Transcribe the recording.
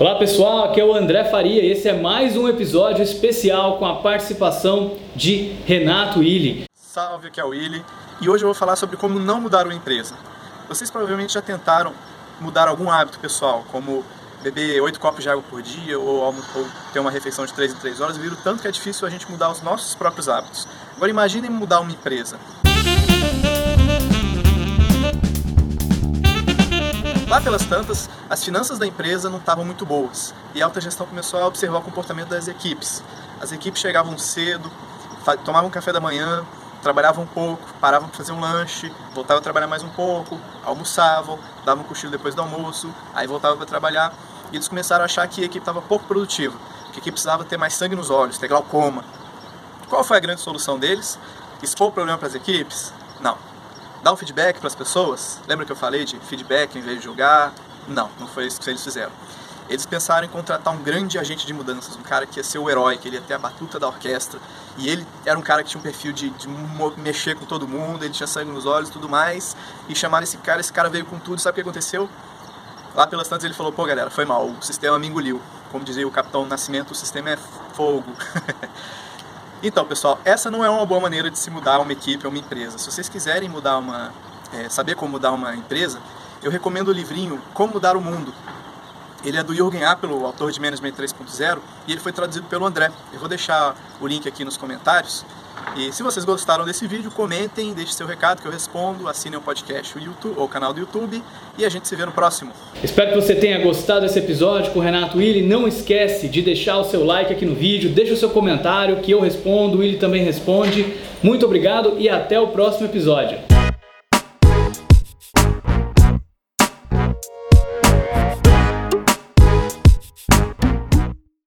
Olá pessoal, aqui é o André Faria e esse é mais um episódio especial com a participação de Renato Illy. Salve, aqui é o Willy e hoje eu vou falar sobre como não mudar uma empresa. Vocês provavelmente já tentaram mudar algum hábito pessoal, como beber 8 copos de água por dia ou, ou ter uma refeição de 3 em 3 horas, viram tanto que é difícil a gente mudar os nossos próprios hábitos. Agora imaginem mudar uma empresa. Lá pelas tantas, as finanças da empresa não estavam muito boas e a alta gestão começou a observar o comportamento das equipes. As equipes chegavam cedo, tomavam café da manhã, trabalhavam um pouco, paravam para fazer um lanche, voltavam a trabalhar mais um pouco, almoçavam, davam um cochilo depois do almoço, aí voltavam para trabalhar e eles começaram a achar que a equipe estava pouco produtiva, que a equipe precisava ter mais sangue nos olhos, ter glaucoma. Qual foi a grande solução deles? Expor o problema para as equipes? Não dar um feedback para as pessoas. Lembra que eu falei de feedback em vez de julgar? Não, não foi isso que eles fizeram. Eles pensaram em contratar um grande agente de mudanças, um cara que ia ser o herói, que ele ia ter a batuta da orquestra. E ele era um cara que tinha um perfil de, de mexer com todo mundo, ele tinha sangue nos olhos e tudo mais. E chamaram esse cara, esse cara veio com tudo. Sabe o que aconteceu? Lá pelas tantas ele falou: pô galera, foi mal, o sistema me engoliu. Como dizia o Capitão Nascimento, o sistema é fogo. Então, pessoal, essa não é uma boa maneira de se mudar uma equipe ou uma empresa. Se vocês quiserem mudar uma, é, saber como mudar uma empresa, eu recomendo o livrinho Como Mudar o Mundo. Ele é do Jürgen Appel, o autor de Management 3.0, e ele foi traduzido pelo André. Eu vou deixar o link aqui nos comentários. E se vocês gostaram desse vídeo, comentem, deixe seu recado que eu respondo, assinem o podcast o YouTube, ou o canal do YouTube e a gente se vê no próximo. Espero que você tenha gostado desse episódio com o Renato Willi. Não esquece de deixar o seu like aqui no vídeo, deixa o seu comentário que eu respondo, o Willi também responde. Muito obrigado e até o próximo episódio.